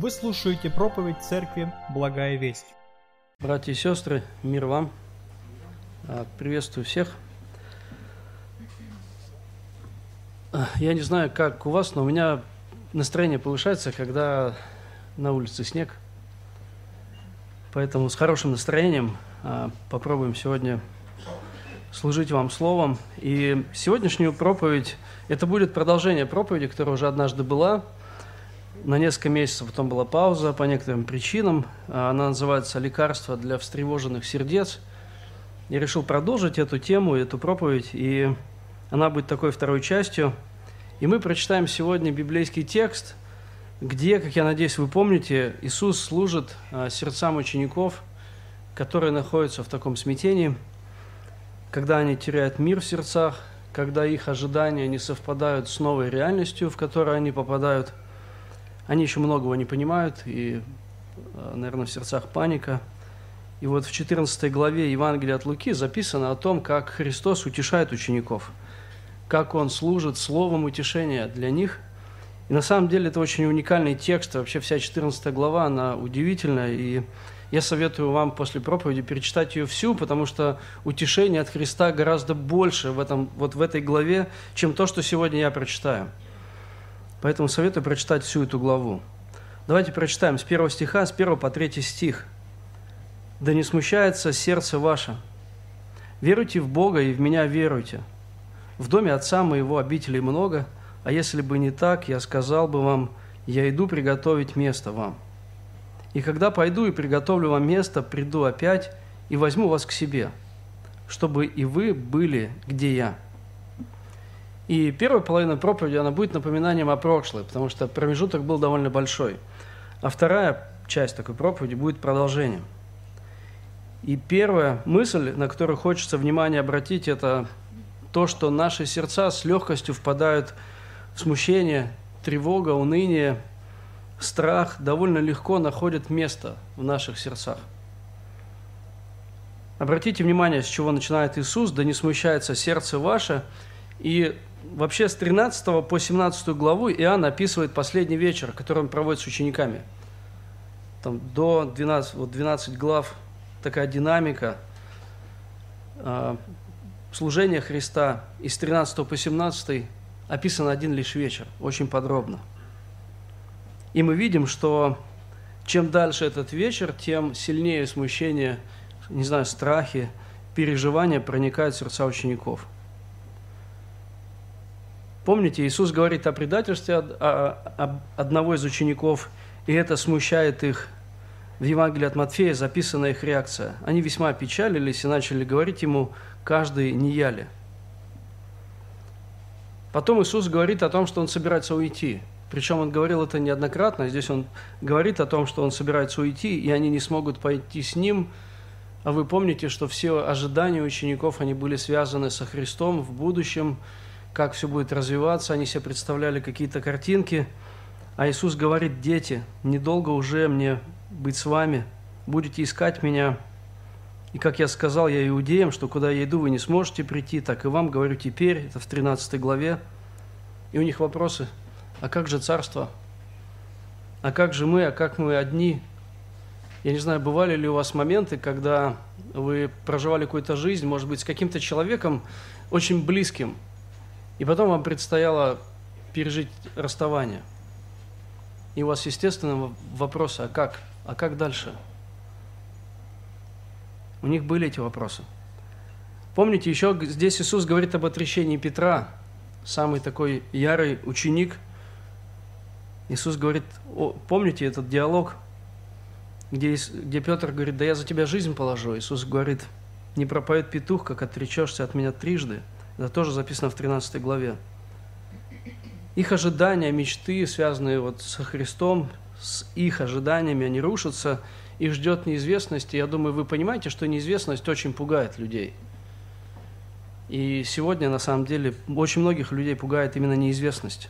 Вы слушаете проповедь Церкви «Благая весть». Братья и сестры, мир вам. А, приветствую всех. А, я не знаю, как у вас, но у меня настроение повышается, когда на улице снег. Поэтому с хорошим настроением а, попробуем сегодня служить вам словом. И сегодняшнюю проповедь, это будет продолжение проповеди, которая уже однажды была – на несколько месяцев потом была пауза по некоторым причинам. Она называется «Лекарство для встревоженных сердец». Я решил продолжить эту тему, эту проповедь, и она будет такой второй частью. И мы прочитаем сегодня библейский текст, где, как я надеюсь, вы помните, Иисус служит а, сердцам учеников, которые находятся в таком смятении, когда они теряют мир в сердцах, когда их ожидания не совпадают с новой реальностью, в которую они попадают – они еще многого не понимают, и, э, наверное, в сердцах паника. И вот в 14 главе Евангелия от Луки записано о том, как Христос утешает учеников, как Он служит словом утешения для них. И на самом деле это очень уникальный текст, вообще вся 14 глава, она удивительная, и я советую вам после проповеди перечитать ее всю, потому что утешение от Христа гораздо больше в, этом, вот в этой главе, чем то, что сегодня я прочитаю. Поэтому советую прочитать всю эту главу. Давайте прочитаем с первого стиха, с первого по третий стих. «Да не смущается сердце ваше. Веруйте в Бога и в меня веруйте. В доме Отца моего обителей много, а если бы не так, я сказал бы вам, я иду приготовить место вам. И когда пойду и приготовлю вам место, приду опять и возьму вас к себе, чтобы и вы были, где я». И первая половина проповеди, она будет напоминанием о прошлой, потому что промежуток был довольно большой. А вторая часть такой проповеди будет продолжением. И первая мысль, на которую хочется внимание обратить, это то, что наши сердца с легкостью впадают в смущение, тревога, уныние, страх довольно легко находят место в наших сердцах. Обратите внимание, с чего начинает Иисус, да не смущается сердце ваше, и вообще с 13 по 17 главу Иоанн описывает последний вечер, который он проводит с учениками. Там до 12, вот 12 глав такая динамика э, служения Христа. И с 13 по 17 описан один лишь вечер, очень подробно. И мы видим, что чем дальше этот вечер, тем сильнее смущение, не знаю, страхи, переживания проникают в сердца учеников – Помните, Иисус говорит о предательстве одного из учеников, и это смущает их. В Евангелии от Матфея записана их реакция. Они весьма опечалились и начали говорить ему, каждый не яли. Потом Иисус говорит о том, что Он собирается уйти. Причем Он говорил это неоднократно. Здесь Он говорит о том, что Он собирается уйти, и они не смогут пойти с Ним. А вы помните, что все ожидания учеников, они были связаны со Христом в будущем – как все будет развиваться, они себе представляли какие-то картинки. А Иисус говорит, дети, недолго уже мне быть с вами, будете искать меня. И как я сказал я иудеям, что куда я иду, вы не сможете прийти, так и вам говорю теперь, это в 13 главе. И у них вопросы, а как же царство? А как же мы, а как мы одни? Я не знаю, бывали ли у вас моменты, когда вы проживали какую-то жизнь, может быть, с каким-то человеком очень близким – и потом вам предстояло пережить расставание. И у вас, естественно, вопросы, а как? А как дальше? У них были эти вопросы. Помните, еще здесь Иисус говорит об отречении Петра, самый такой ярый ученик. Иисус говорит, о, помните этот диалог, где, где Петр говорит, да я за тебя жизнь положу. Иисус говорит, не пропоет петух, как отречешься от меня трижды – это тоже записано в 13 главе. Их ожидания, мечты, связанные вот со Христом, с их ожиданиями, они рушатся, их ждет неизвестность. И я думаю, вы понимаете, что неизвестность очень пугает людей. И сегодня, на самом деле, очень многих людей пугает именно неизвестность,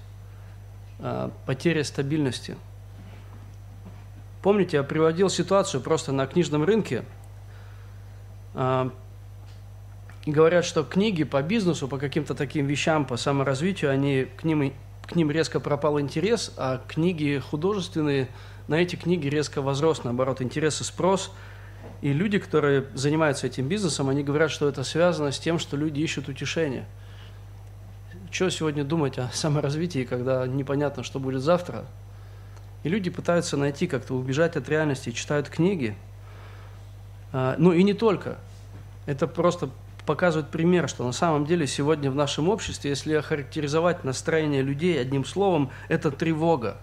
а, потеря стабильности. Помните, я приводил ситуацию просто на книжном рынке. И говорят, что книги по бизнесу, по каким-то таким вещам, по саморазвитию, они к ним, к ним резко пропал интерес, а книги художественные, на эти книги резко возрос, наоборот, интерес и спрос. И люди, которые занимаются этим бизнесом, они говорят, что это связано с тем, что люди ищут утешение. Что сегодня думать о саморазвитии, когда непонятно, что будет завтра? И люди пытаются найти как-то убежать от реальности, читают книги. А, ну и не только. Это просто показывает пример, что на самом деле сегодня в нашем обществе, если охарактеризовать настроение людей одним словом, это тревога.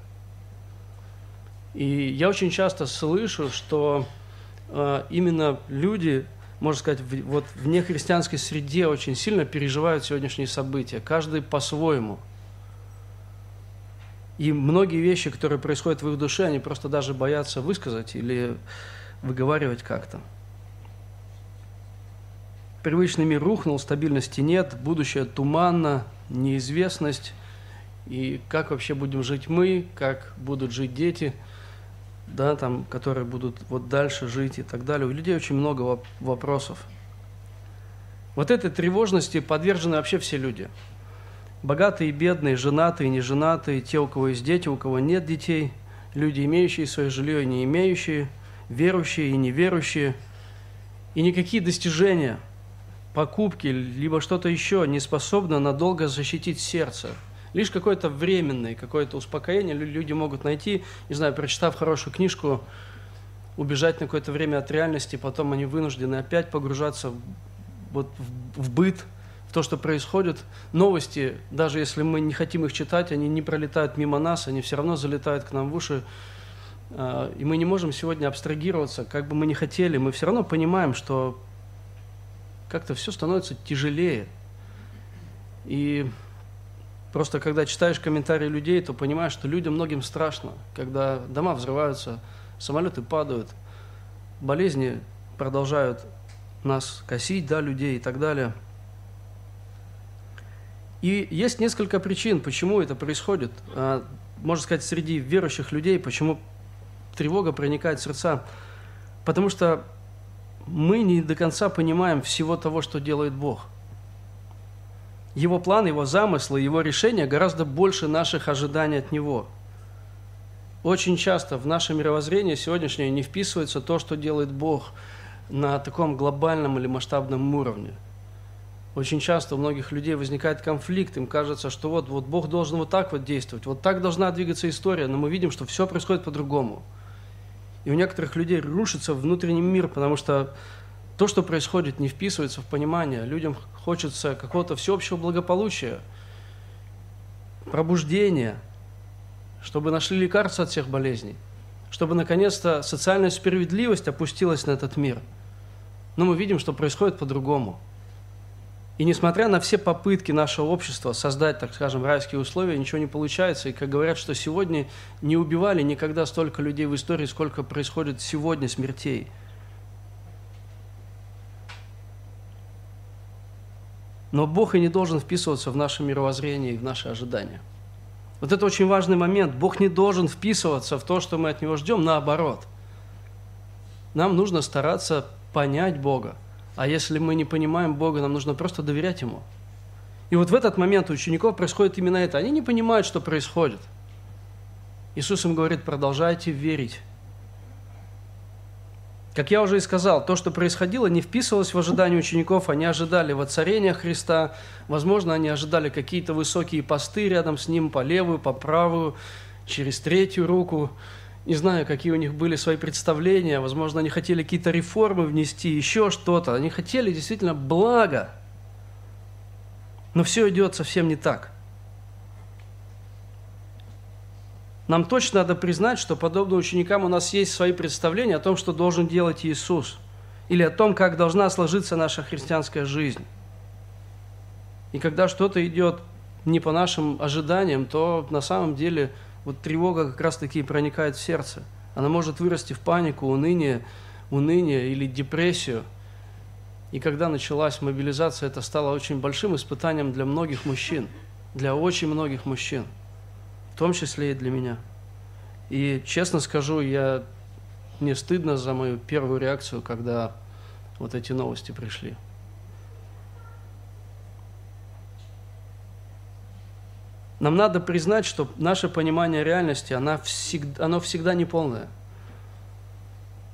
И я очень часто слышу, что э, именно люди, можно сказать, в, вот в нехристианской среде очень сильно переживают сегодняшние события, каждый по-своему. И многие вещи, которые происходят в их душе, они просто даже боятся высказать или выговаривать как-то. Привычный мир рухнул, стабильности нет, будущее туманно, неизвестность. И как вообще будем жить мы, как будут жить дети, да, там, которые будут вот дальше жить и так далее. У людей очень много вопросов. Вот этой тревожности подвержены вообще все люди. Богатые и бедные, женатые, неженатые, те, у кого есть дети, у кого нет детей, люди, имеющие свое жилье и не имеющие, верующие и неверующие. И никакие достижения – покупки, либо что-то еще не способно надолго защитить сердце. Лишь какое-то временное, какое-то успокоение люди могут найти, не знаю, прочитав хорошую книжку, убежать на какое-то время от реальности, потом они вынуждены опять погружаться вот в, в быт, в то, что происходит. Новости, даже если мы не хотим их читать, они не пролетают мимо нас, они все равно залетают к нам в уши. А, и мы не можем сегодня абстрагироваться, как бы мы ни хотели, мы все равно понимаем, что как-то все становится тяжелее. И просто когда читаешь комментарии людей, то понимаешь, что людям многим страшно, когда дома взрываются, самолеты падают, болезни продолжают нас косить, да, людей и так далее. И есть несколько причин, почему это происходит. А, можно сказать, среди верующих людей, почему тревога проникает в сердца. Потому что мы не до конца понимаем всего того, что делает Бог. Его план, его замыслы, его решения гораздо больше наших ожиданий от Него. Очень часто в наше мировоззрение сегодняшнее не вписывается то, что делает Бог на таком глобальном или масштабном уровне. Очень часто у многих людей возникает конфликт, им кажется, что вот, вот Бог должен вот так вот действовать, вот так должна двигаться история, но мы видим, что все происходит по-другому – и у некоторых людей рушится внутренний мир, потому что то, что происходит, не вписывается в понимание. Людям хочется какого-то всеобщего благополучия, пробуждения, чтобы нашли лекарства от всех болезней, чтобы наконец-то социальная справедливость опустилась на этот мир. Но мы видим, что происходит по-другому – и несмотря на все попытки нашего общества создать, так скажем, райские условия, ничего не получается. И как говорят, что сегодня не убивали никогда столько людей в истории, сколько происходит сегодня смертей. Но Бог и не должен вписываться в наше мировоззрение и в наши ожидания. Вот это очень важный момент. Бог не должен вписываться в то, что мы от Него ждем, наоборот. Нам нужно стараться понять Бога, а если мы не понимаем Бога, нам нужно просто доверять Ему. И вот в этот момент у учеников происходит именно это. Они не понимают, что происходит. Иисус им говорит, продолжайте верить. Как я уже и сказал, то, что происходило, не вписывалось в ожидания учеников. Они ожидали воцарения Христа. Возможно, они ожидали какие-то высокие посты рядом с Ним, по левую, по правую, через третью руку не знаю, какие у них были свои представления, возможно, они хотели какие-то реформы внести, еще что-то. Они хотели действительно блага. Но все идет совсем не так. Нам точно надо признать, что подобно ученикам у нас есть свои представления о том, что должен делать Иисус, или о том, как должна сложиться наша христианская жизнь. И когда что-то идет не по нашим ожиданиям, то на самом деле – вот тревога как раз-таки проникает в сердце. Она может вырасти в панику, уныние, уныние или депрессию. И когда началась мобилизация, это стало очень большим испытанием для многих мужчин, для очень многих мужчин, в том числе и для меня. И честно скажу, я мне стыдно за мою первую реакцию, когда вот эти новости пришли. Нам надо признать, что наше понимание реальности, она всегда, оно всегда неполное.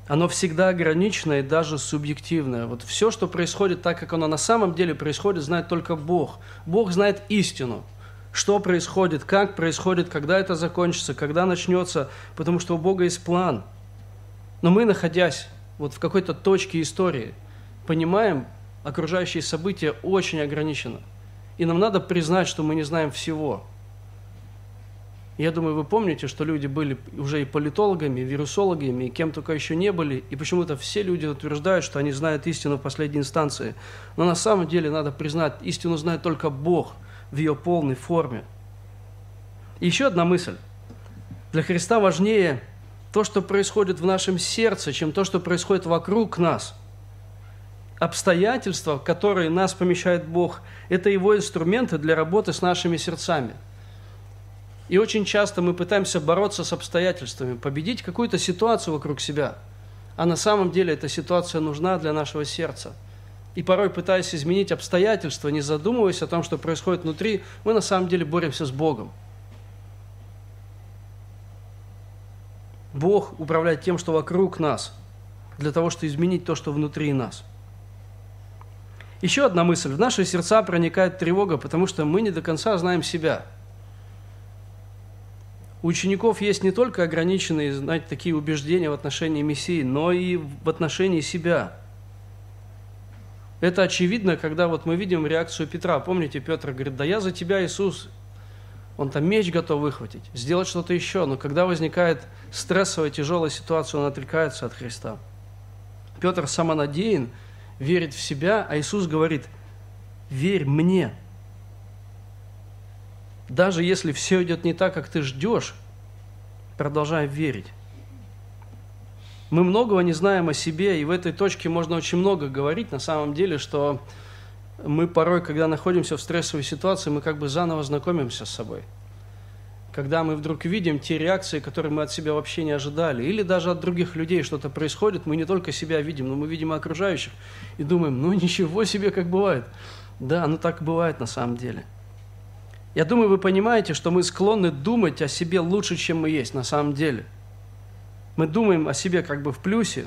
Оно всегда ограниченное и даже субъективное. Вот все, что происходит так, как оно на самом деле происходит, знает только Бог. Бог знает истину. Что происходит, как происходит, когда это закончится, когда начнется, потому что у Бога есть план. Но мы, находясь вот в какой-то точке истории, понимаем окружающие события очень ограниченно. И нам надо признать, что мы не знаем всего. Я думаю, вы помните, что люди были уже и политологами, и вирусологами, и кем только еще не были, и почему-то все люди утверждают, что они знают истину в последней инстанции. Но на самом деле надо признать, истину знает только Бог в ее полной форме. И еще одна мысль. Для Христа важнее то, что происходит в нашем сердце, чем то, что происходит вокруг нас – обстоятельства, в которые нас помещает Бог, это Его инструменты для работы с нашими сердцами. И очень часто мы пытаемся бороться с обстоятельствами, победить какую-то ситуацию вокруг себя. А на самом деле эта ситуация нужна для нашего сердца. И порой, пытаясь изменить обстоятельства, не задумываясь о том, что происходит внутри, мы на самом деле боремся с Богом. Бог управляет тем, что вокруг нас, для того, чтобы изменить то, что внутри нас – еще одна мысль. В наши сердца проникает тревога, потому что мы не до конца знаем себя. У учеников есть не только ограниченные, знаете, такие убеждения в отношении Мессии, но и в отношении себя. Это очевидно, когда вот мы видим реакцию Петра. Помните, Петр говорит, да я за тебя, Иисус. Он там меч готов выхватить, сделать что-то еще. Но когда возникает стрессовая, тяжелая ситуация, он отрекается от Христа. Петр самонадеян, верит в себя, а Иисус говорит, верь мне. Даже если все идет не так, как ты ждешь, продолжай верить. Мы многого не знаем о себе, и в этой точке можно очень много говорить на самом деле, что мы порой, когда находимся в стрессовой ситуации, мы как бы заново знакомимся с собой – когда мы вдруг видим те реакции, которые мы от себя вообще не ожидали, или даже от других людей что-то происходит, мы не только себя видим, но мы видим и окружающих, и думаем, ну ничего себе, как бывает. Да, ну так бывает на самом деле. Я думаю, вы понимаете, что мы склонны думать о себе лучше, чем мы есть на самом деле. Мы думаем о себе как бы в плюсе,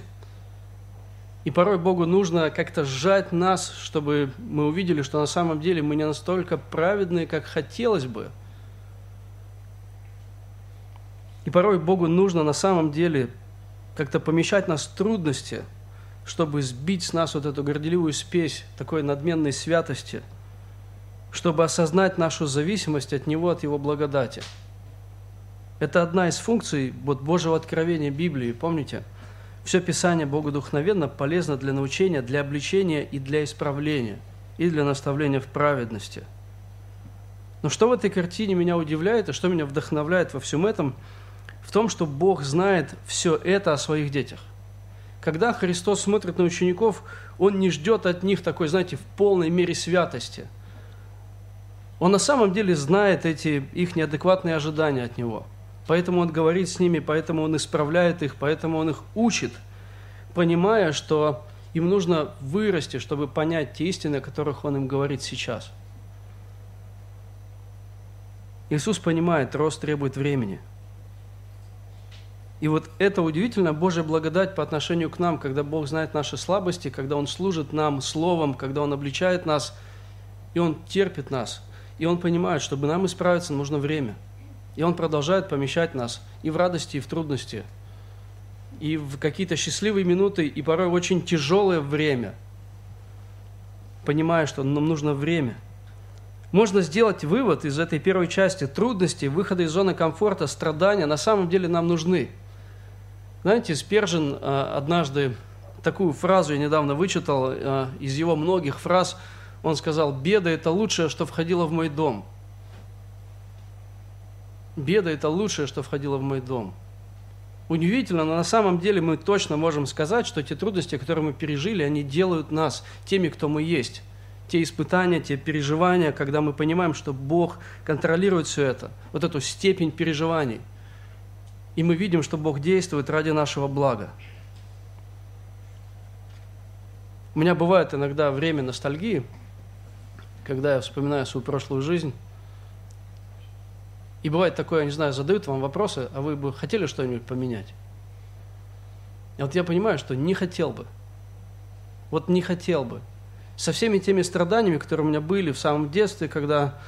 и порой Богу нужно как-то сжать нас, чтобы мы увидели, что на самом деле мы не настолько праведные, как хотелось бы – и порой Богу нужно на самом деле как-то помещать нас в трудности, чтобы сбить с нас вот эту горделивую спесь такой надменной святости, чтобы осознать нашу зависимость от Него, от Его благодати. Это одна из функций вот Божьего откровения Библии, помните? Все Писание Богу духовенно полезно для научения, для обличения и для исправления, и для наставления в праведности. Но что в этой картине меня удивляет, и что меня вдохновляет во всем этом – в том, что Бог знает все это о своих детях. Когда Христос смотрит на учеников, Он не ждет от них такой, знаете, в полной мере святости. Он на самом деле знает эти их неадекватные ожидания от Него. Поэтому Он говорит с ними, поэтому Он исправляет их, поэтому Он их учит, понимая, что им нужно вырасти, чтобы понять те истины, о которых Он им говорит сейчас. Иисус понимает, рост требует времени – и вот это удивительно Божья благодать по отношению к нам, когда Бог знает наши слабости, когда Он служит нам словом, когда Он обличает нас, и Он терпит нас. И Он понимает, чтобы нам исправиться, нужно время. И Он продолжает помещать нас и в радости, и в трудности, и в какие-то счастливые минуты, и порой очень тяжелое время, понимая, что нам нужно время. Можно сделать вывод из этой первой части трудности, выхода из зоны комфорта, страдания на самом деле нам нужны – знаете, Спержин э, однажды такую фразу я недавно вычитал э, из его многих фраз. Он сказал, беда – это лучшее, что входило в мой дом. Беда – это лучшее, что входило в мой дом. Удивительно, но на самом деле мы точно можем сказать, что те трудности, которые мы пережили, они делают нас теми, кто мы есть. Те испытания, те переживания, когда мы понимаем, что Бог контролирует все это, вот эту степень переживаний – и мы видим, что Бог действует ради нашего блага. У меня бывает иногда время ностальгии, когда я вспоминаю свою прошлую жизнь. И бывает такое, я не знаю, задают вам вопросы, а вы бы хотели что-нибудь поменять? И вот я понимаю, что не хотел бы. Вот не хотел бы. Со всеми теми страданиями, которые у меня были в самом детстве, когда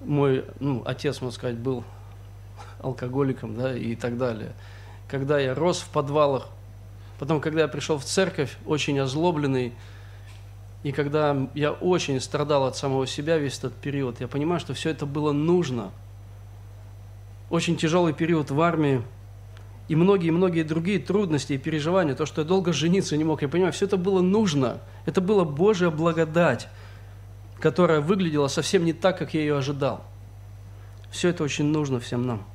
мой ну, отец, можно сказать, был алкоголиком да, и так далее. Когда я рос в подвалах, потом, когда я пришел в церковь, очень озлобленный, и когда я очень страдал от самого себя весь этот период, я понимаю, что все это было нужно. Очень тяжелый период в армии, и многие-многие другие трудности и переживания, то, что я долго жениться не мог, я понимаю, все это было нужно. Это была Божья благодать, которая выглядела совсем не так, как я ее ожидал. Все это очень нужно всем нам.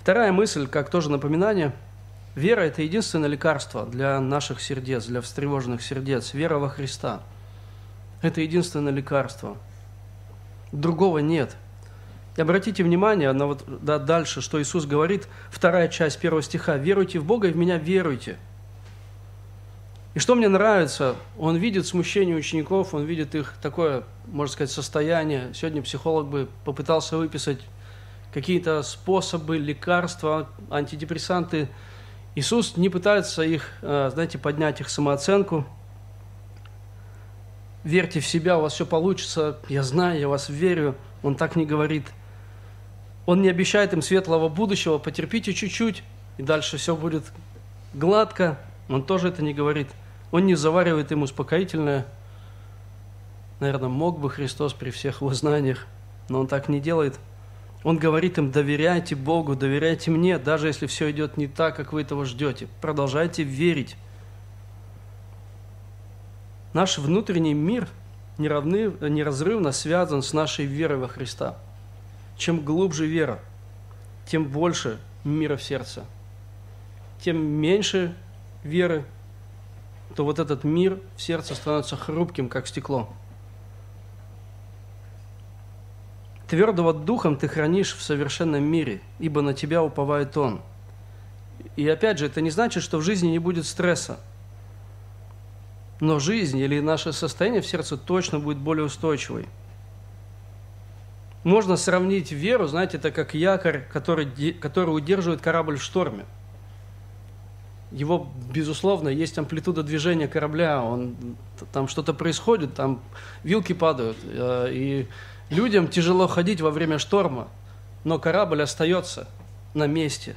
Вторая мысль, как тоже напоминание, вера – это единственное лекарство для наших сердец, для встревоженных сердец. Вера во Христа – это единственное лекарство. Другого нет – и обратите внимание на вот да, дальше, что Иисус говорит, вторая часть первого стиха. «Веруйте в Бога и в Меня веруйте». И что мне нравится, он видит смущение учеников, он видит их такое, можно сказать, состояние. Сегодня психолог бы попытался выписать какие-то способы, лекарства, антидепрессанты. Иисус не пытается их, э, знаете, поднять их самооценку. Верьте в себя, у вас все получится, я знаю, я вас верю. Он так не говорит – он не обещает им светлого будущего, потерпите чуть-чуть, и дальше все будет гладко. Он тоже это не говорит. Он не заваривает им успокоительное. Наверное, мог бы Христос при всех его знаниях, но он так не делает. Он говорит им, доверяйте Богу, доверяйте мне, даже если все идет не так, как вы этого ждете. Продолжайте верить. Наш внутренний мир неравны, неразрывно связан с нашей верой во Христа – чем глубже вера, тем больше мира в сердце. Тем меньше веры, то вот этот мир в сердце становится хрупким, как стекло. Твердого духом ты хранишь в совершенном мире, ибо на тебя уповает Он. И опять же, это не значит, что в жизни не будет стресса. Но жизнь или наше состояние в сердце точно будет более устойчивой – можно сравнить веру, знаете, это как якорь, который, который удерживает корабль в шторме. Его, безусловно, есть амплитуда движения корабля, он, там что-то происходит, там вилки падают, э, и людям тяжело ходить во время шторма, но корабль остается на месте.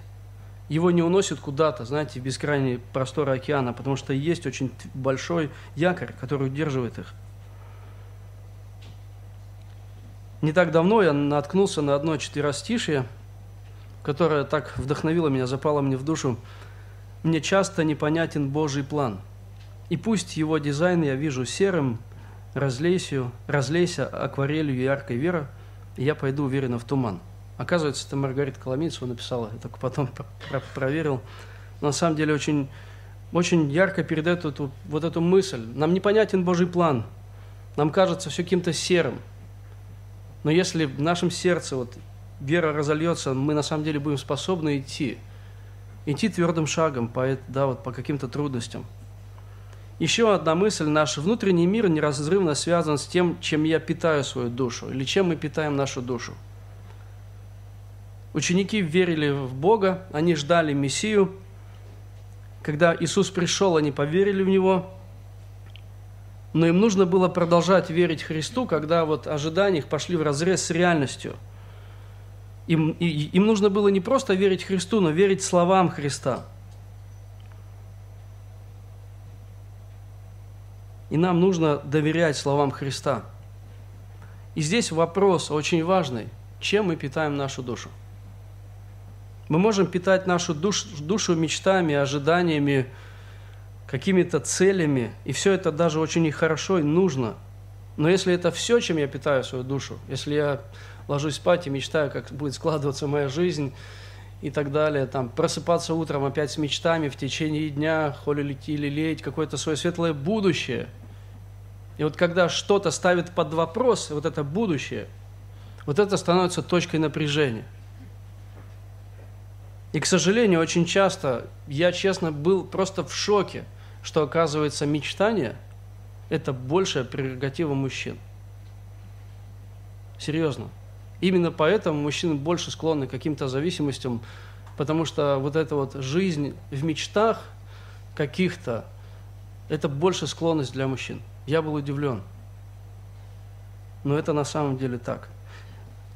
Его не уносит куда-то, знаете, в бескрайние просторы океана, потому что есть очень большой якорь, который удерживает их. Не так давно я наткнулся на одно четверостишее, которое так вдохновило меня, запало мне в душу. «Мне часто непонятен Божий план, и пусть его дизайн я вижу серым, разлейся, разлейся акварелью яркой вера, и я пойду уверенно в туман». Оказывается, это Маргарита Коломийцева написала, я только потом проверил. Но на самом деле очень, очень ярко передает эту, вот эту мысль. Нам непонятен Божий план, нам кажется все каким-то серым – но если в нашем сердце вот вера разольется, мы на самом деле будем способны идти, идти твердым шагом по, да, вот, по каким-то трудностям. Еще одна мысль. Наш внутренний мир неразрывно связан с тем, чем я питаю свою душу, или чем мы питаем нашу душу. Ученики верили в Бога, они ждали Мессию. Когда Иисус пришел, они поверили в Него – но им нужно было продолжать верить Христу, когда вот ожидания их пошли в разрез с реальностью. Им, и, им нужно было не просто верить Христу, но верить словам Христа. И нам нужно доверять словам Христа. И здесь вопрос очень важный. Чем мы питаем нашу душу? Мы можем питать нашу душ, душу мечтами, ожиданиями, какими-то целями, и все это даже очень хорошо и нужно. Но если это все, чем я питаю свою душу, если я ложусь спать и мечтаю, как будет складываться моя жизнь и так далее, там, просыпаться утром опять с мечтами в течение дня, холить или лелеять какое-то свое светлое будущее. И вот когда что-то ставит под вопрос, вот это будущее, вот это становится точкой напряжения. И, к сожалению, очень часто я, честно, был просто в шоке – что, оказывается, мечтание – это большая прерогатива мужчин. Серьезно. Именно поэтому мужчины больше склонны к каким-то зависимостям, потому что вот эта вот жизнь в мечтах каких-то, это больше склонность для мужчин. Я был удивлен. Но это на самом деле так.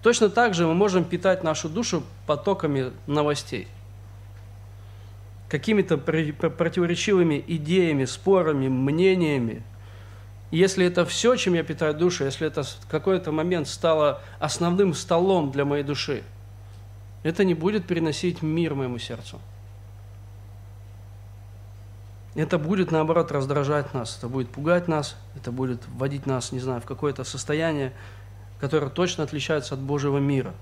Точно так же мы можем питать нашу душу потоками новостей. Какими-то противоречивыми идеями, спорами, мнениями. Если это все, чем я питаю душу, если это в какой-то момент стало основным столом для моей души, это не будет переносить мир моему сердцу. Это будет, наоборот, раздражать нас, это будет пугать нас, это будет вводить нас, не знаю, в какое-то состояние, которое точно отличается от Божьего мира.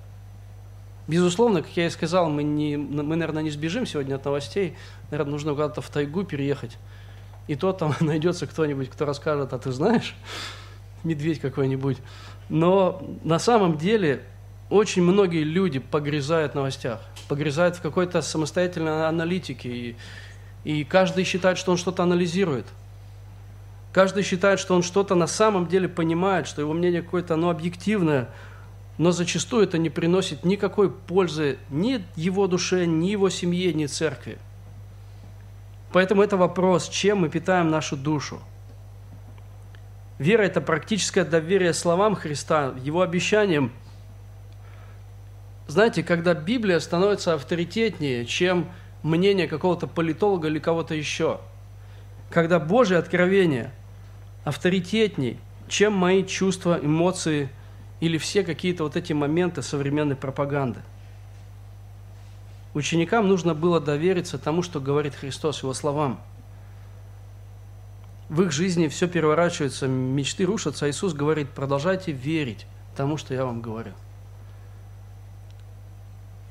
Безусловно, как я и сказал, мы, не, мы, наверное, не сбежим сегодня от новостей. Наверное, нужно куда-то в тайгу переехать. И то там найдется кто-нибудь, кто расскажет, а ты знаешь, медведь какой-нибудь. Но на самом деле очень многие люди погрязают в новостях, погрязают в какой-то самостоятельной аналитике. И и каждый считает, что он что-то анализирует. Каждый считает, что он что-то на самом деле понимает, что его мнение какое-то, оно объективное, но зачастую это не приносит никакой пользы ни его душе, ни его семье, ни церкви. Поэтому это вопрос, чем мы питаем нашу душу. Вера – это практическое доверие словам Христа, Его обещаниям. Знаете, когда Библия становится авторитетнее, чем мнение какого-то политолога или кого-то еще. Когда Божье откровение авторитетней, чем мои чувства, эмоции или все какие-то вот эти моменты современной пропаганды. Ученикам нужно было довериться тому, что говорит Христос, Его словам. В их жизни все переворачивается, мечты рушатся, а Иисус говорит, продолжайте верить тому, что я вам говорю.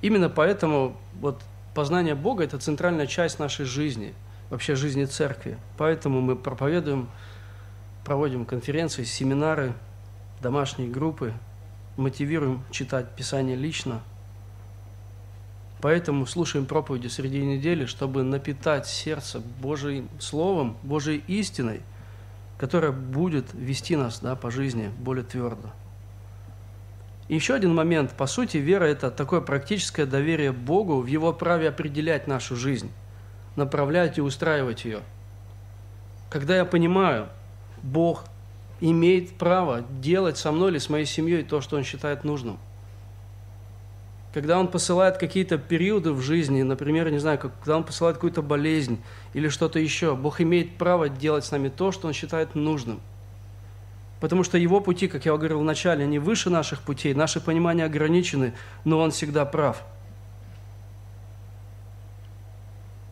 Именно поэтому вот познание Бога – это центральная часть нашей жизни, вообще жизни церкви. Поэтому мы проповедуем, проводим конференции, семинары, домашние группы, мотивируем читать Писание лично. Поэтому слушаем проповеди среди недели, чтобы напитать сердце Божьим Словом, Божьей истиной, которая будет вести нас да, по жизни более твердо. Еще один момент. По сути, вера – это такое практическое доверие Богу в Его праве определять нашу жизнь, направлять и устраивать ее. Когда я понимаю, Бог имеет право делать со мной или с моей семьей то, что Он считает нужным. Когда Он посылает какие-то периоды в жизни, например, не знаю, когда Он посылает какую-то болезнь или что-то еще, Бог имеет право делать с нами то, что Он считает нужным – Потому что его пути, как я говорил вначале, они выше наших путей, наши понимания ограничены, но он всегда прав.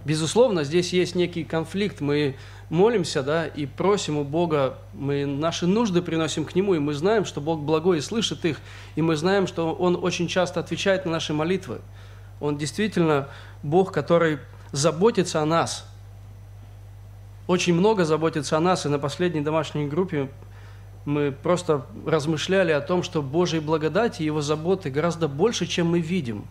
Безусловно, здесь есть некий конфликт. Мы молимся, да, и просим у Бога, мы наши нужды приносим к Нему, и мы знаем, что Бог благой и слышит их, и мы знаем, что Он очень часто отвечает на наши молитвы. Он действительно Бог, который заботится о нас. Очень много заботится о нас, и на последней домашней группе мы просто размышляли о том, что Божьей благодати и Его заботы гораздо больше, чем мы видим.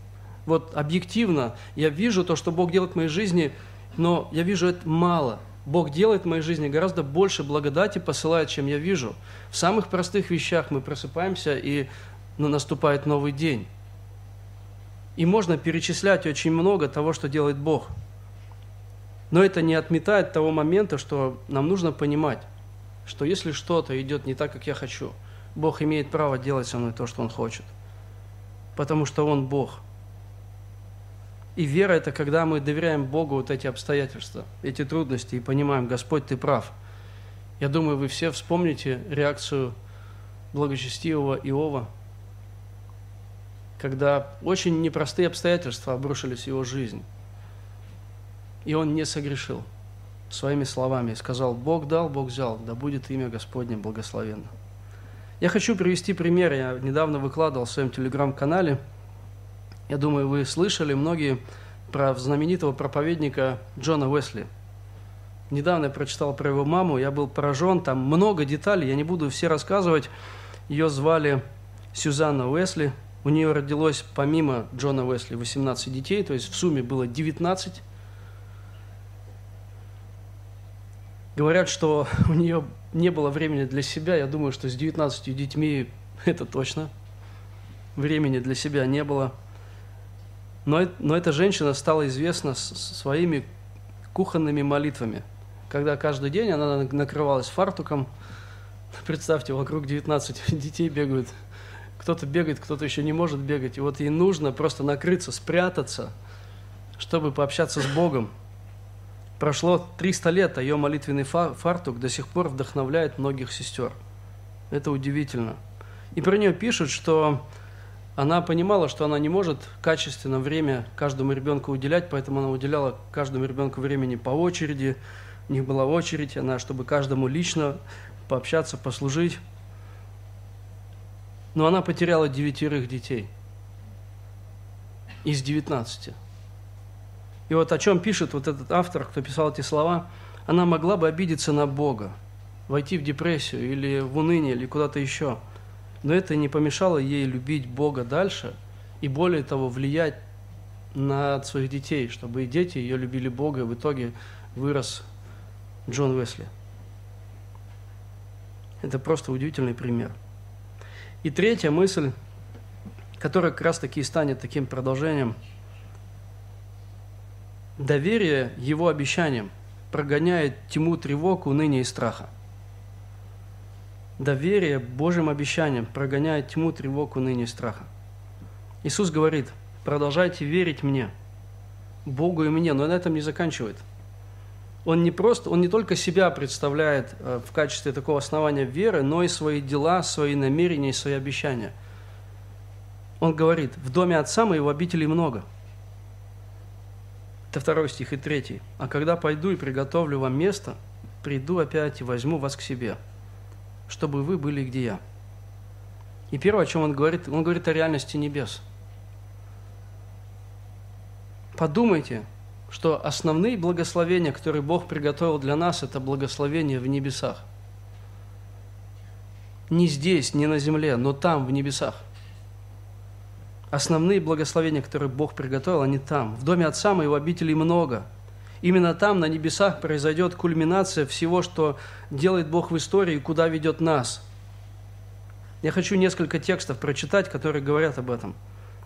Вот объективно я вижу то, что Бог делает в моей жизни, но я вижу это мало. Бог делает в моей жизни гораздо больше благодати посылает, чем я вижу. В самых простых вещах мы просыпаемся, и ну, наступает новый день. И можно перечислять очень много того, что делает Бог. Но это не отметает того момента, что нам нужно понимать, что если что-то идет не так, как я хочу, Бог имеет право делать со мной то, что Он хочет. Потому что Он Бог. И вера – это когда мы доверяем Богу вот эти обстоятельства, эти трудности, и понимаем, Господь, Ты прав. Я думаю, вы все вспомните реакцию благочестивого Иова, когда очень непростые обстоятельства обрушились в его жизнь, и он не согрешил – своими словами сказал, Бог дал, Бог взял, да будет имя Господне благословенно. Я хочу привести пример. Я недавно выкладывал в своем телеграм-канале. Я думаю, вы слышали многие про знаменитого проповедника Джона Уэсли. Недавно я прочитал про его маму, я был поражен, там много деталей, я не буду все рассказывать. Ее звали Сюзанна Уэсли. У нее родилось помимо Джона Уэсли 18 детей, то есть в сумме было 19 Говорят, что у нее не было времени для себя. Я думаю, что с 19 детьми это точно. времени для себя не было. Но, но эта женщина стала известна своими кухонными молитвами. Когда каждый день она накрывалась фартуком, представьте, вокруг 19 детей бегают, кто-то бегает, кто-то еще не может бегать, и вот ей нужно просто накрыться, спрятаться, чтобы пообщаться с Богом. Прошло 300 лет, а ее молитвенный фартук до сих пор вдохновляет многих сестер. Это удивительно. И про нее пишут, что она понимала, что она не может качественно время каждому ребенку уделять, поэтому она уделяла каждому ребенку времени по очереди. У них была очередь, она, чтобы каждому лично пообщаться, послужить. Но она потеряла девятерых детей из девятнадцати. И вот о чем пишет вот этот автор, кто писал эти слова, она могла бы обидеться на Бога, войти в депрессию или в уныние, или куда-то еще – но это не помешало ей любить Бога дальше и более того влиять на своих детей, чтобы и дети ее любили Бога, и в итоге вырос Джон Уэсли. Это просто удивительный пример. И третья мысль, которая как раз таки станет таким продолжением. Доверие его обещаниям прогоняет тьму тревог, уныния и страха – доверие Божьим обещаниям прогоняет тьму, тревогу, ныне страха. Иисус говорит, продолжайте верить мне, Богу и мне, но на этом не заканчивает. Он не просто, он не только себя представляет э, в качестве такого основания веры, но и свои дела, свои намерения и свои обещания. Он говорит, в доме Отца моего обителей много. Это второй стих и третий. А когда пойду и приготовлю вам место, приду опять и возьму вас к себе – чтобы вы были где я. И первое, о чем он говорит, он говорит о реальности небес. Подумайте, что основные благословения, которые Бог приготовил для нас, это благословения в небесах. Не здесь, не на земле, но там, в небесах. Основные благословения, которые Бог приготовил, они там. В доме Отца моего обителей много – Именно там, на небесах, произойдет кульминация всего, что делает Бог в истории и куда ведет нас. Я хочу несколько текстов прочитать, которые говорят об этом.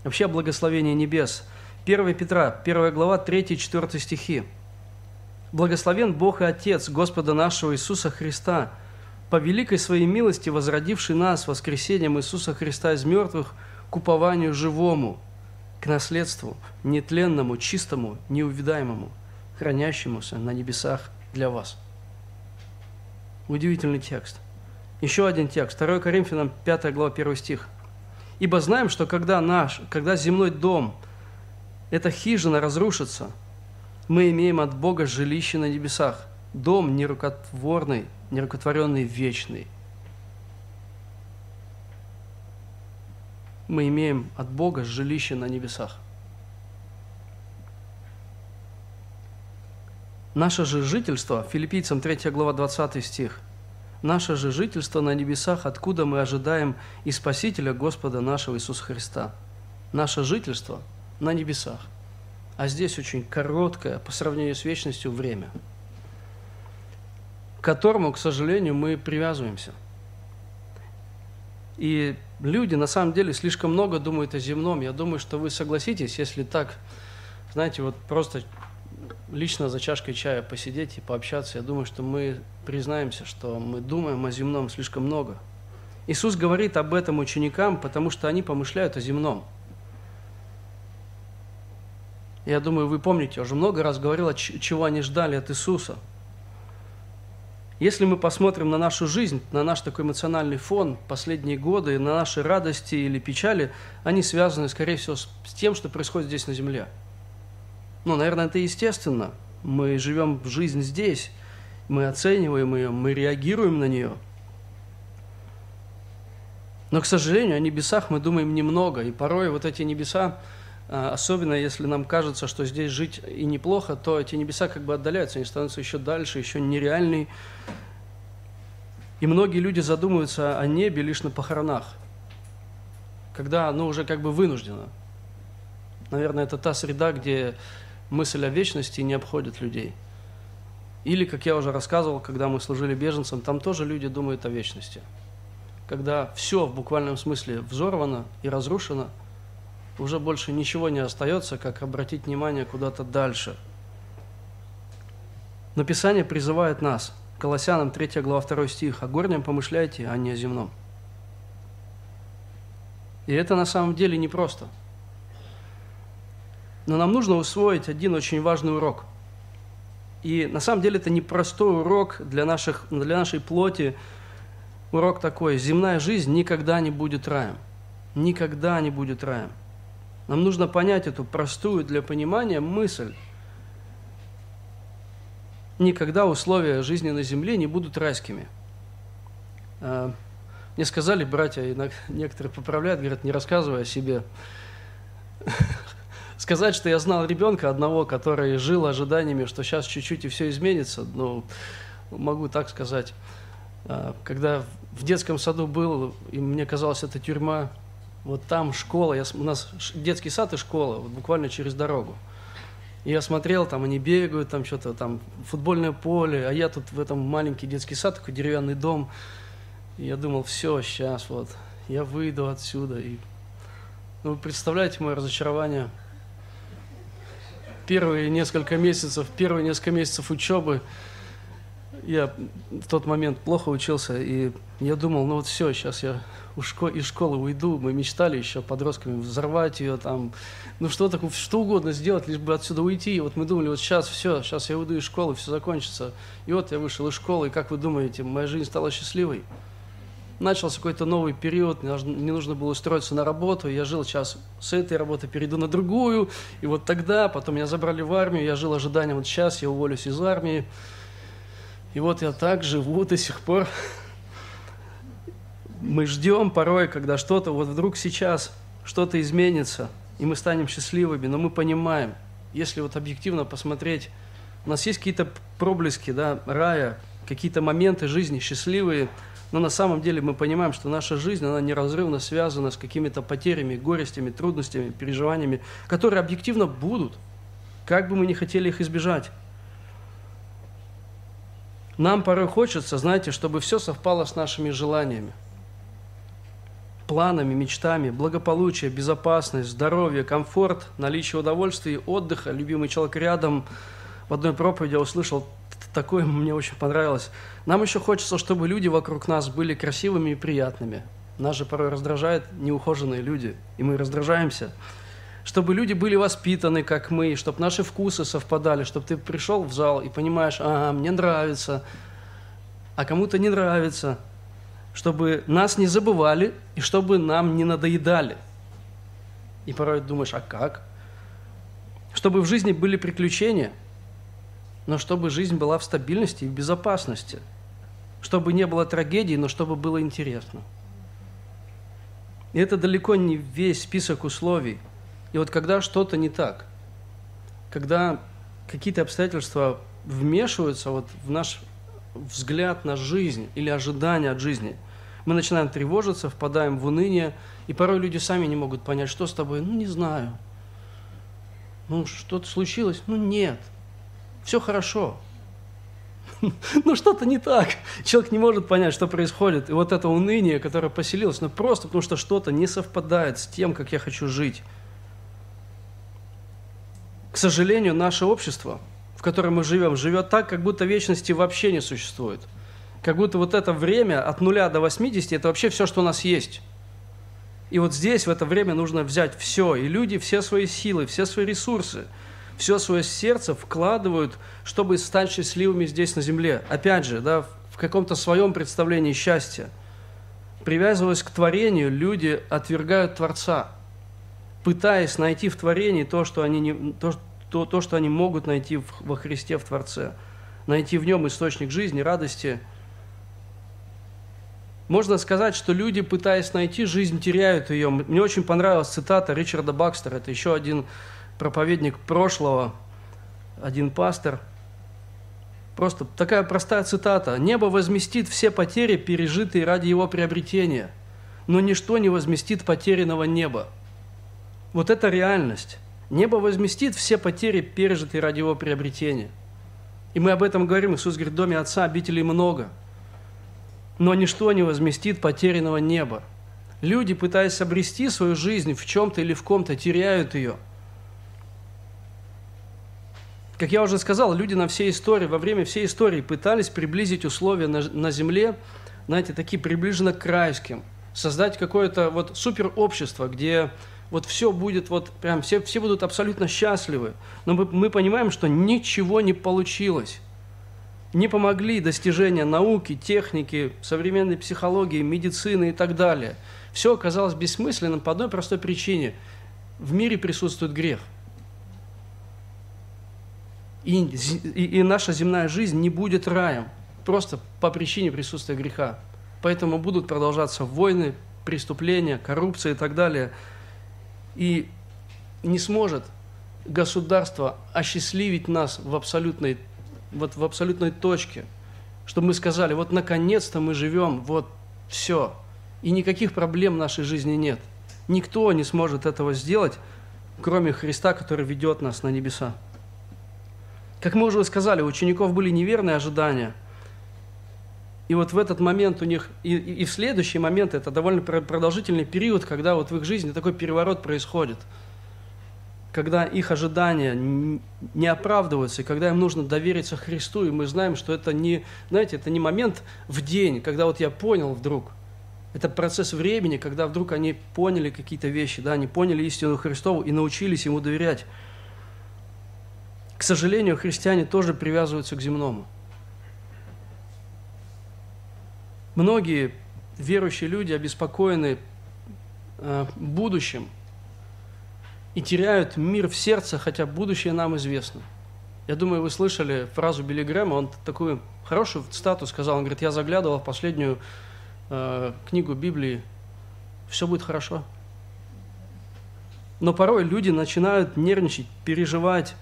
Вообще о благословении небес. 1 Петра, 1 глава, 3-4 стихи. «Благословен Бог и Отец Господа нашего Иисуса Христа, по великой своей милости возродивший нас воскресением Иисуса Христа из мертвых к упованию живому, к наследству нетленному, чистому, неувидаемому» хранящемуся на небесах для вас. Удивительный текст. Еще один текст, 2 Коринфянам 5 глава 1 стих. «Ибо знаем, что когда наш, когда земной дом, эта хижина разрушится, мы имеем от Бога жилище на небесах, дом нерукотворный, нерукотворенный, вечный». Мы имеем от Бога жилище на небесах. Наше же жительство, филиппийцам 3 глава 20 стих, наше же жительство на небесах, откуда мы ожидаем и Спасителя Господа нашего Иисуса Христа. Наше жительство на небесах. А здесь очень короткое по сравнению с вечностью время, к которому, к сожалению, мы привязываемся. И люди на самом деле слишком много думают о земном. Я думаю, что вы согласитесь, если так, знаете, вот просто лично за чашкой чая посидеть и пообщаться, я думаю, что мы признаемся, что мы думаем о земном слишком много. Иисус говорит об этом ученикам, потому что они помышляют о земном. Я думаю, вы помните, я уже много раз говорил, чего они ждали от Иисуса. Если мы посмотрим на нашу жизнь, на наш такой эмоциональный фон последние годы, на наши радости или печали, они связаны, скорее всего, с тем, что происходит здесь на земле – ну, наверное, это естественно. Мы живем жизнь здесь, мы оцениваем ее, мы реагируем на нее. Но, к сожалению, о небесах мы думаем немного, и порой вот эти небеса, особенно если нам кажется, что здесь жить и неплохо, то эти небеса как бы отдаляются, они становятся еще дальше, еще нереальней. И многие люди задумываются о небе лишь на похоронах, когда оно уже как бы вынуждено. Наверное, это та среда, где мысль о вечности не обходит людей. Или, как я уже рассказывал, когда мы служили беженцам, там тоже люди думают о вечности. когда все в буквальном смысле взорвано и разрушено, уже больше ничего не остается, как обратить внимание куда-то дальше. Но Писание призывает нас, Колоссянам 3 глава 2 стих, «О горнем помышляйте, а не о земном». И это на самом деле непросто. Но нам нужно усвоить один очень важный урок. И на самом деле это непростой урок для, наших, для нашей плоти. Урок такой. Земная жизнь никогда не будет раем. Никогда не будет раем. Нам нужно понять эту простую для понимания мысль. Никогда условия жизни на земле не будут райскими. А, мне сказали, братья, некоторые поправляют, говорят, не рассказывай о себе. Сказать, что я знал ребенка одного, который жил ожиданиями, что сейчас чуть-чуть и все изменится, ну, могу так сказать. А, когда в детском саду был, и мне казалось, это тюрьма, вот там школа, я, у нас детский сад и школа, вот буквально через дорогу. И я смотрел, там они бегают, там что-то, там футбольное поле, а я тут в этом маленький детский сад, такой деревянный дом. И я думал, все, сейчас вот, я выйду отсюда. И... Ну, вы представляете мое разочарование? Первые несколько месяцев, первые несколько месяцев учебы, я в тот момент плохо учился, и я думал, ну вот все, сейчас я из школы уйду. Мы мечтали еще подростками взорвать ее, там, ну что такое, что угодно сделать, лишь бы отсюда уйти. И вот мы думали, вот сейчас все, сейчас я уйду из школы, все закончится. И вот я вышел из школы, и как вы думаете, моя жизнь стала счастливой? Начался какой-то новый период, мне нужно было устроиться на работу, я жил сейчас с этой работы, перейду на другую, и вот тогда, потом меня забрали в армию, я жил ожиданием, вот сейчас я уволюсь из армии, и вот я так живу до сих пор. Мы ждем порой, когда что-то, вот вдруг сейчас что-то изменится, и мы станем счастливыми, но мы понимаем, если вот объективно посмотреть, у нас есть какие-то проблески, да, рая, какие-то моменты жизни счастливые, но на самом деле мы понимаем, что наша жизнь, она неразрывно связана с какими-то потерями, горестями, трудностями, переживаниями, которые объективно будут, как бы мы ни хотели их избежать. Нам порой хочется, знаете, чтобы все совпало с нашими желаниями, планами, мечтами, благополучие, безопасность, здоровье, комфорт, наличие удовольствия, отдыха, любимый человек рядом. В одной проповеди я услышал такое, мне очень понравилось. Нам еще хочется, чтобы люди вокруг нас были красивыми и приятными. Нас же порой раздражают неухоженные люди, и мы раздражаемся – чтобы люди были воспитаны, как мы, чтобы наши вкусы совпадали, чтобы ты пришел в зал и понимаешь, ага, мне нравится, а кому-то не нравится, чтобы нас не забывали и чтобы нам не надоедали. И порой думаешь, а как? Чтобы в жизни были приключения, но чтобы жизнь была в стабильности и в безопасности. Чтобы не было трагедий, но чтобы было интересно. И это далеко не весь список условий – и вот когда что-то не так, когда какие-то обстоятельства вмешиваются вот в наш взгляд на жизнь или ожидание от жизни, мы начинаем тревожиться, впадаем в уныние, и порой люди сами не могут понять, что с тобой, ну не знаю. Ну что-то случилось? Ну нет. Все хорошо. Ну что-то не так. Человек не может понять, что происходит. И вот это уныние, которое поселилось, ну просто потому что что-то не совпадает с тем, как я хочу жить. К сожалению, наше общество, в котором мы живем, живет так, как будто вечности вообще не существует. Как будто вот это время от нуля до 80 – это вообще все, что у нас есть. И вот здесь, в это время, нужно взять все. И люди все свои силы, все свои ресурсы, все свое сердце вкладывают, чтобы стать счастливыми здесь, на земле. Опять же, да, в каком-то своем представлении счастья. Привязываясь к творению, люди отвергают Творца – пытаясь найти в творении то, что они, не, то, то, то, что они могут найти в, во Христе, в Творце, найти в нем источник жизни, радости. Можно сказать, что люди, пытаясь найти жизнь, теряют ее. Мне очень понравилась цитата Ричарда Бакстера, это еще один проповедник прошлого, один пастор. Просто такая простая цитата. «Небо возместит все потери, пережитые ради его приобретения, но ничто не возместит потерянного неба». Вот это реальность. Небо возместит все потери, пережитые ради его приобретения. И мы об этом говорим. Иисус говорит, в доме Отца обителей много. но ничто не возместит потерянного неба. Люди, пытаясь обрести свою жизнь в чем-то или в ком-то, теряют ее. Как я уже сказал, люди на всей истории, во время всей истории пытались приблизить условия на, на земле, знаете, такие приближенно к райским, создать какое-то вот суперобщество, где вот все будет, вот прям все, все будут абсолютно счастливы. Но мы, мы понимаем, что ничего не получилось. Не помогли достижения науки, техники, современной психологии, медицины и так далее. Все оказалось бессмысленным по одной простой причине. В мире присутствует грех. И, и, и наша земная жизнь не будет раем, просто по причине присутствия греха. Поэтому будут продолжаться войны, преступления, коррупция и так далее – и не сможет государство осчастливить нас в абсолютной, вот в абсолютной точке, чтобы мы сказали, вот наконец-то мы живем, вот все, и никаких проблем в нашей жизни нет. Никто не сможет этого сделать, кроме Христа, который ведет нас на небеса. Как мы уже сказали, у учеников были неверные ожидания – и вот в этот момент у них, и, и в следующий момент, это довольно продолжительный период, когда вот в их жизни такой переворот происходит. Когда их ожидания не оправдываются, и когда им нужно довериться Христу, и мы знаем, что это не, знаете, это не момент в день, когда вот я понял вдруг. Это процесс времени, когда вдруг они поняли какие-то вещи, да, они поняли истину Христову и научились Ему доверять. К сожалению, христиане тоже привязываются к земному – Многие верующие люди обеспокоены э, будущим и теряют мир в сердце, хотя будущее нам известно. Я думаю, вы слышали фразу Билли Грэма, он такую хорошую статус сказал, он говорит, я заглядывал в последнюю э, книгу Библии, все будет хорошо. Но порой люди начинают нервничать, переживать,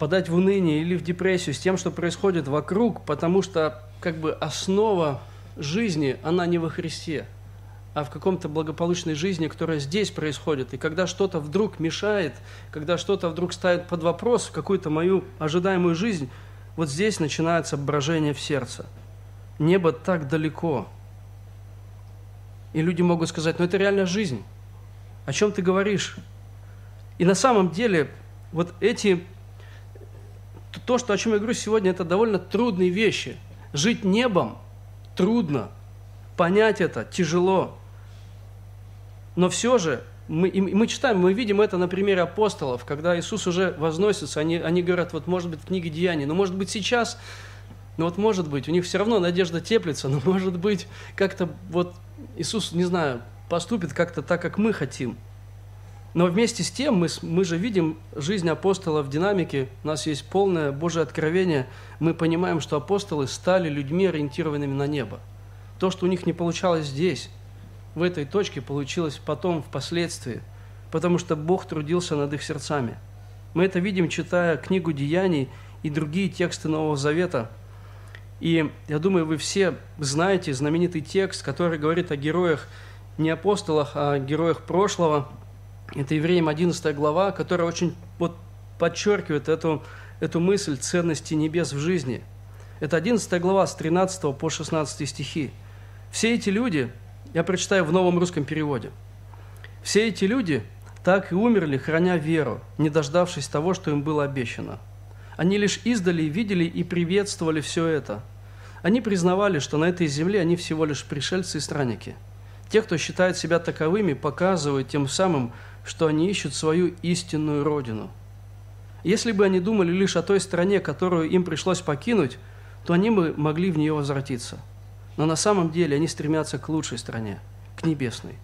впадать в уныние или в депрессию с тем, что происходит вокруг, потому что как бы основа жизни, она не во Христе, а в каком-то благополучной жизни, которая здесь происходит. И когда что-то вдруг мешает, когда что-то вдруг ставит под вопрос какую-то мою ожидаемую жизнь, вот здесь начинается брожение в сердце. Небо так далеко. И люди могут сказать, ну это реальная жизнь. О чем ты говоришь? И на самом деле вот эти, то, что, о чем я говорю сегодня, это довольно трудные вещи – Жить небом трудно, понять это тяжело. Но все же мы, мы читаем, мы видим это на примере апостолов, когда Иисус уже возносится, они, они говорят, вот может быть в книге Деяний, но может быть сейчас, ну вот может быть, у них все равно надежда теплится, но может быть как-то вот Иисус, не знаю, поступит как-то так, как мы хотим – но вместе с тем мы, мы же видим жизнь апостолов в динамике, у нас есть полное Божье откровение, мы понимаем, что апостолы стали людьми, ориентированными на небо. То, что у них не получалось здесь, в этой точке, получилось потом, впоследствии, потому что Бог трудился над их сердцами. Мы это видим, читая книгу Деяний и другие тексты Нового Завета. И я думаю, вы все знаете знаменитый текст, который говорит о героях, не апостолах, а героях прошлого – это Евреям 11 глава, которая очень вот подчеркивает эту, эту мысль ценности небес в жизни. Это 11 глава с 13 по 16 стихи. Все эти люди, я прочитаю в новом русском переводе, все эти люди так и умерли, храня веру, не дождавшись того, что им было обещано. Они лишь издали видели и приветствовали все это. Они признавали, что на этой земле они всего лишь пришельцы и странники. Те, кто считает себя таковыми, показывают тем самым, что они ищут свою истинную родину. Если бы они думали лишь о той стране, которую им пришлось покинуть, то они бы могли в нее возвратиться. Но на самом деле они стремятся к лучшей стране, к небесной.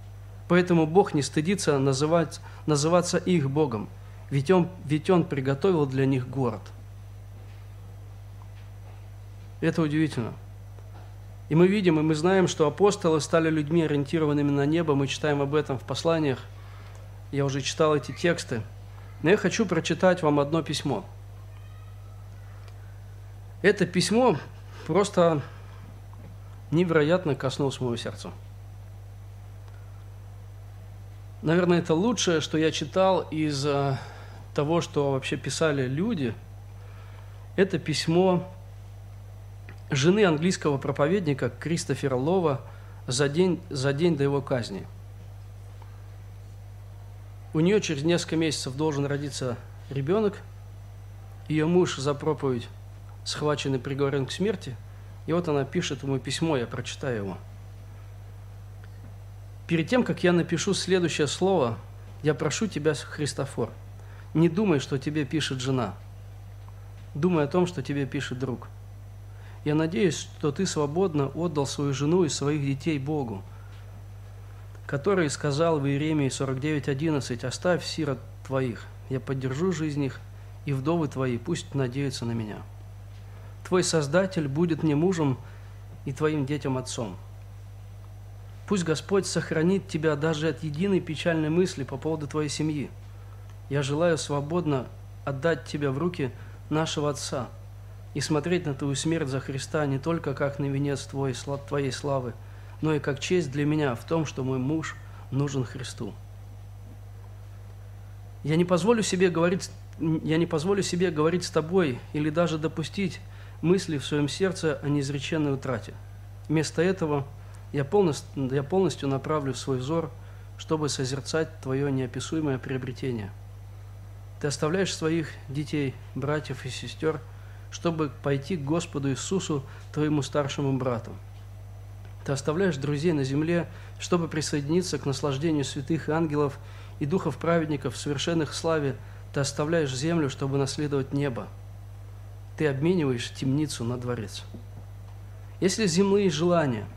Поэтому Бог не стыдится называть, называться их Богом, ведь он, ведь он приготовил для них город. Это удивительно. И мы видим, и мы знаем, что апостолы стали людьми, ориентированными на небо. Мы читаем об этом в посланиях – я уже читал эти тексты, но я хочу прочитать вам одно письмо. Это письмо просто невероятно коснулось моего сердца. Наверное, это лучшее, что я читал из э, того, что вообще писали люди. Это письмо жены английского проповедника Кристофера Лова за день, за день до его казни. У нее через несколько месяцев должен родиться ребенок. Ее муж за проповедь схвачен и приговорен к смерти. И вот она пишет ему письмо, я прочитаю его. Перед тем, как я напишу следующее слово, я прошу тебя, Христофор, не думай, что тебе пишет жена. Думай о том, что тебе пишет друг. Я надеюсь, что ты свободно отдал свою жену и своих детей Богу, который сказал в Иеремии 49.11, «Оставь сирот твоих, я поддержу жизнь их, и вдовы твои пусть надеются на меня. Твой Создатель будет мне мужем и твоим детям отцом». Пусть Господь сохранит тебя даже от единой печальной мысли по поводу твоей семьи. Я желаю свободно отдать тебя в руки нашего Отца и смотреть на твою смерть за Христа не только как на венец твой, твоей славы, но и как честь для меня в том, что мой муж нужен Христу. Я не позволю себе говорить, я не позволю себе говорить с тобой или даже допустить мысли в своем сердце о неизреченной утрате. Вместо этого – я полностью, я полностью направлю свой взор, чтобы созерцать Твое неописуемое приобретение. Ты оставляешь своих детей, братьев и сестер, чтобы пойти к Господу Иисусу, Твоему старшему брату. Ты оставляешь друзей на земле, чтобы присоединиться к наслаждению святых и ангелов и духов праведников в совершенных славе. Ты оставляешь землю, чтобы наследовать небо. Ты обмениваешь темницу на дворец. Если земные желания –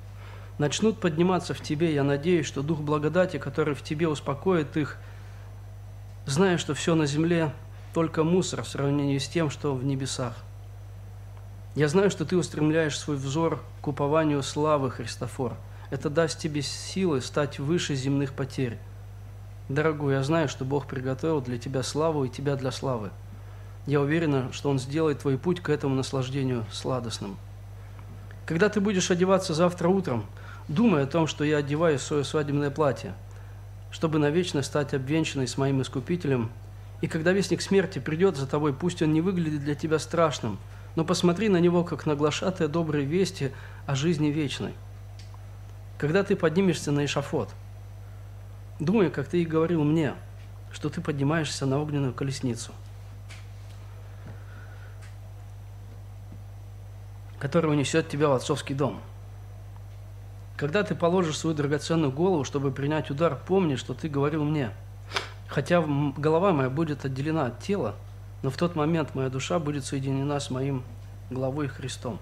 начнут подниматься в тебе. Я надеюсь, что Дух благодати, который в тебе успокоит их, зная, что все на земле только мусор в сравнении с тем, что в небесах. Я знаю, что ты устремляешь свой взор к упованию славы, Христофор. Это даст тебе силы стать выше земных потерь. Дорогой, я знаю, что Бог приготовил для тебя славу и тебя для славы. Я уверена, что Он сделает твой путь к этому наслаждению сладостным. Когда ты будешь одеваться завтра утром – думая о том, что я одеваю свое свадебное платье, чтобы навечно стать обвенчанной с моим Искупителем, и когда вестник смерти придет за тобой, пусть он не выглядит для тебя страшным, но посмотри на него, как на глашатая доброй вести о жизни вечной. Когда ты поднимешься на эшафот, думай, как ты и говорил мне, что ты поднимаешься на огненную колесницу, которая унесет тебя в отцовский дом – когда ты положишь свою драгоценную голову, чтобы принять удар, помни, что ты говорил мне. Хотя голова моя будет отделена от тела, но в тот момент моя душа будет соединена с моим главой Христом.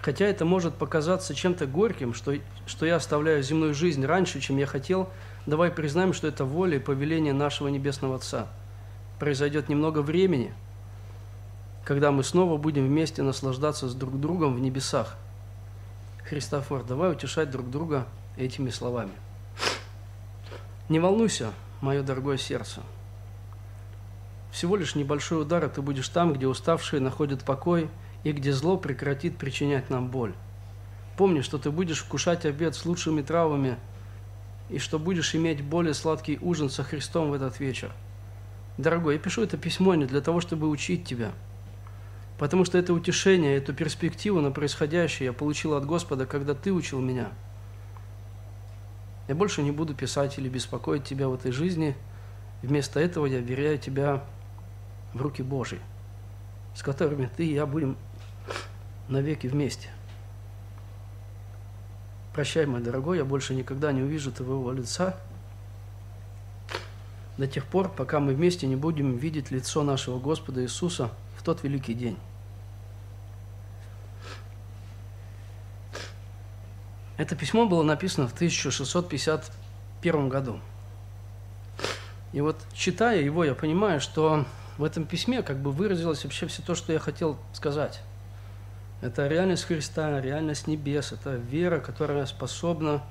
Хотя это может показаться чем-то горьким, что, что я оставляю земную жизнь раньше, чем я хотел, давай признаем, что это воля и повеление нашего Небесного Отца. Произойдет немного времени, когда мы снова будем вместе наслаждаться с друг другом в небесах – Христофор, давай утешать друг друга этими словами. Не волнуйся, мое дорогое сердце. Всего лишь небольшой удар, и ты будешь там, где уставшие находят покой, и где зло прекратит причинять нам боль. Помни, что ты будешь вкушать обед с лучшими травами, и что будешь иметь более сладкий ужин со Христом в этот вечер. Дорогой, я пишу это письмо не для того, чтобы учить тебя – Потому что это утешение, эту перспективу на происходящее я получил от Господа, когда Ты учил меня. Я больше не буду писать или беспокоить Тебя в этой жизни. Вместо этого я веряю Тебя в руки Божьи, с которыми Ты и я будем навеки вместе. Прощай, мой дорогой, я больше никогда не увижу Твоего лица до тех пор, пока мы вместе не будем видеть лицо нашего Господа Иисуса – тот великий день. Это письмо было написано в 1651 году. И вот читая его, я понимаю, что в этом письме как бы выразилось вообще все то, что я хотел сказать. Это реальность Христа, реальность небес, это вера, которая способна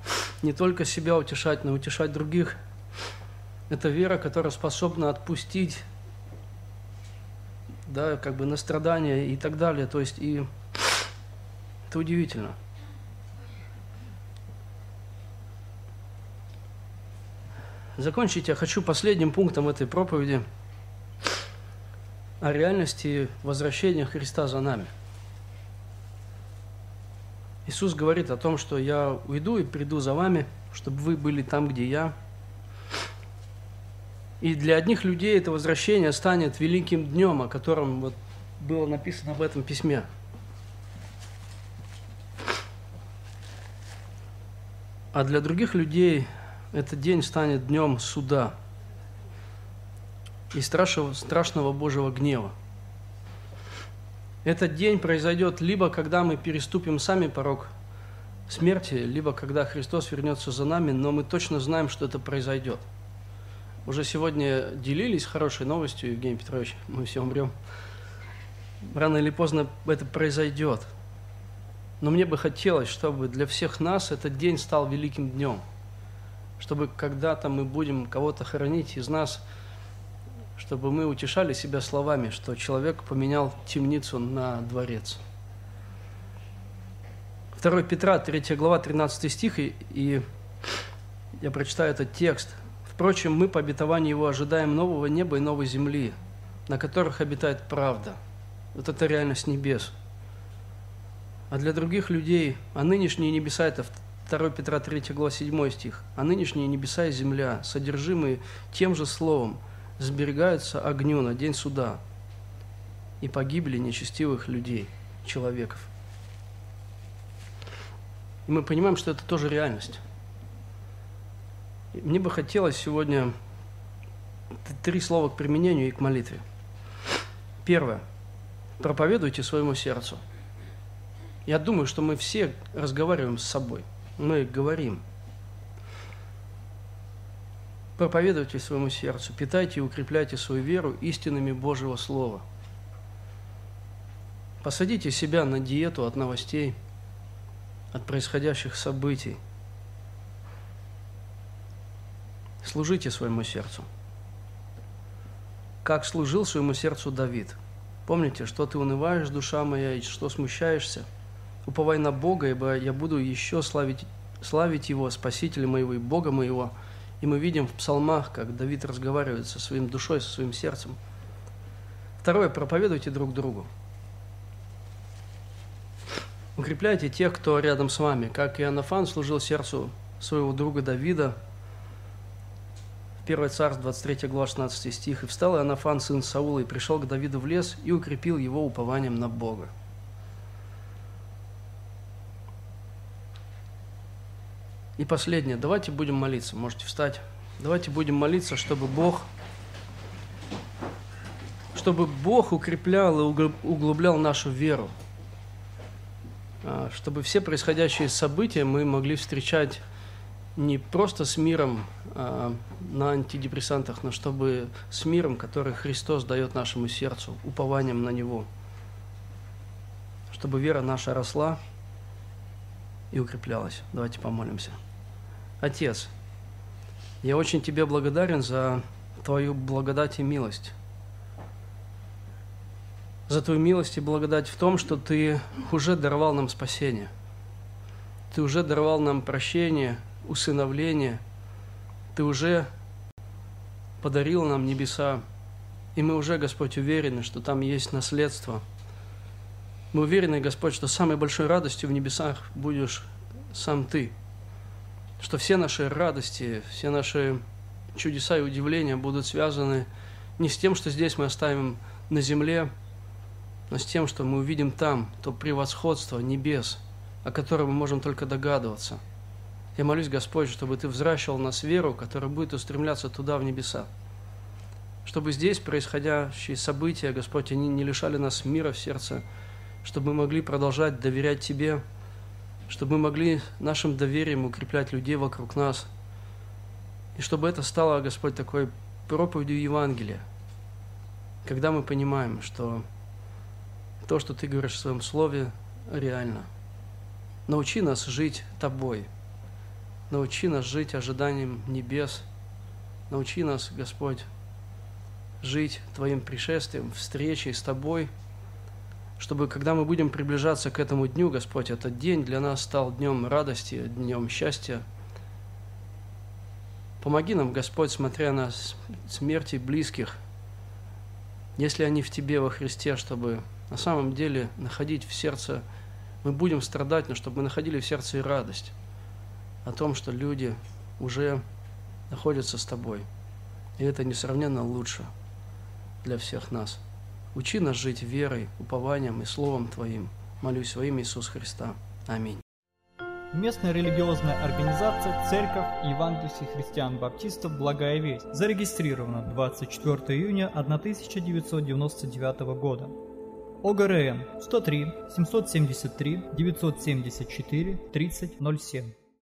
не только себя утешать, но и утешать других. Это вера, которая способна отпустить да, как бы на страдания и так далее. То есть и это удивительно. Закончить я хочу последним пунктом этой проповеди о реальности возвращения Христа за нами. Иисус говорит о том, что я уйду и приду за вами, чтобы вы были там, где я. И для одних людей это возвращение станет великим днем, о котором вот было написано в этом письме. А для других людей этот день станет днем суда и страшного, страшного Божьего гнева. Этот день произойдет либо когда мы переступим сами порог смерти, либо когда Христос вернется за нами, но мы точно знаем, что это произойдет – уже сегодня делились хорошей новостью, Евгений Петрович, мы все умрем. Рано или поздно это произойдет. Но мне бы хотелось, чтобы для всех нас этот день стал великим днем. Чтобы когда-то мы будем кого-то хоронить из нас, чтобы мы утешали себя словами, что человек поменял темницу на дворец. 2 Петра, 3 глава, 13 стих, и, я прочитаю этот текст – Впрочем, мы по обетованию Его ожидаем нового неба и новой земли, на которых обитает правда. Вот это реальность небес. А для других людей, а нынешние небеса – это 2 Петра 3 глава 7 стих, а нынешние небеса и земля, содержимые тем же словом, сберегаются огню на день суда и погибли нечестивых людей, человеков. И мы понимаем, что это тоже реальность. Мне бы хотелось сегодня три слова к применению и к молитве. Первое. Проповедуйте своему сердцу. Я думаю, что мы все разговариваем с собой. Мы говорим. Проповедуйте своему сердцу, питайте и укрепляйте свою веру истинами Божьего Слова. Посадите себя на диету от новостей, от происходящих событий – Служите своему сердцу. Как служил своему сердцу Давид. Помните, что ты унываешь, душа моя, и что смущаешься? Уповай на Бога, ибо я буду еще славить, славить Его, Спасителя моего и Бога моего. И мы видим в псалмах, как Давид разговаривает со своим душой, со своим сердцем. Второе, проповедуйте друг другу. Укрепляйте тех, кто рядом с вами. Как Иоаннафан служил сердцу своего друга Давида, 1 Царств, 23 глава, 16 стих. «И встал Иоаннафан, сын Саула, и пришел к Давиду в лес, и укрепил его упованием на Бога». И последнее. Давайте будем молиться. Можете встать. Давайте будем молиться, чтобы Бог, чтобы Бог укреплял и углублял нашу веру. А, чтобы все происходящие события мы могли встречать не просто с миром а, на антидепрессантах, но чтобы с миром, который Христос дает нашему сердцу, упованием на Него. Чтобы вера наша росла и укреплялась. Давайте помолимся. Отец, я очень Тебе благодарен за Твою благодать и милость. За Твою милость и благодать в том, что Ты уже даровал нам спасение. Ты уже даровал нам прощение – усыновление, Ты уже подарил нам небеса, и мы уже, Господь, уверены, что там есть наследство. Мы уверены, Господь, что самой большой радостью в небесах будешь сам Ты, что все наши радости, все наши чудеса и удивления будут связаны не с тем, что здесь мы оставим на земле, но с тем, что мы увидим там, то превосходство небес, о котором мы можем только догадываться – я молюсь, Господь, чтобы Ты взращивал нас веру, которая будет устремляться туда, в небеса. Чтобы здесь происходящие события, Господь, они не лишали нас мира в сердце, чтобы мы могли продолжать доверять Тебе, чтобы мы могли нашим доверием укреплять людей вокруг нас, и чтобы это стало, Господь, такой проповедью Евангелия, когда мы понимаем, что то, что Ты говоришь в Своем Слове, реально. Научи нас жить Тобой – Научи нас жить ожиданием небес. Научи нас, Господь, жить Твоим пришествием, встречей с Тобой, чтобы, когда мы будем приближаться к этому дню, Господь, этот день для нас стал днем радости, днем счастья. Помоги нам, Господь, смотря на смерти близких, если они в Тебе во Христе, чтобы на самом деле находить в сердце мы будем страдать, но чтобы мы находили в сердце и радость о том, что люди уже находятся с Тобой. И это несравненно лучше для всех нас. Учи нас жить верой, упованием и Словом Твоим. Молюсь во имя Иисуса Христа. Аминь. Местная религиозная организация Церковь Евангельских христиан-баптистов «Благая весть» зарегистрирована 24 июня 1999 года. ОГРН 103 773 974 3007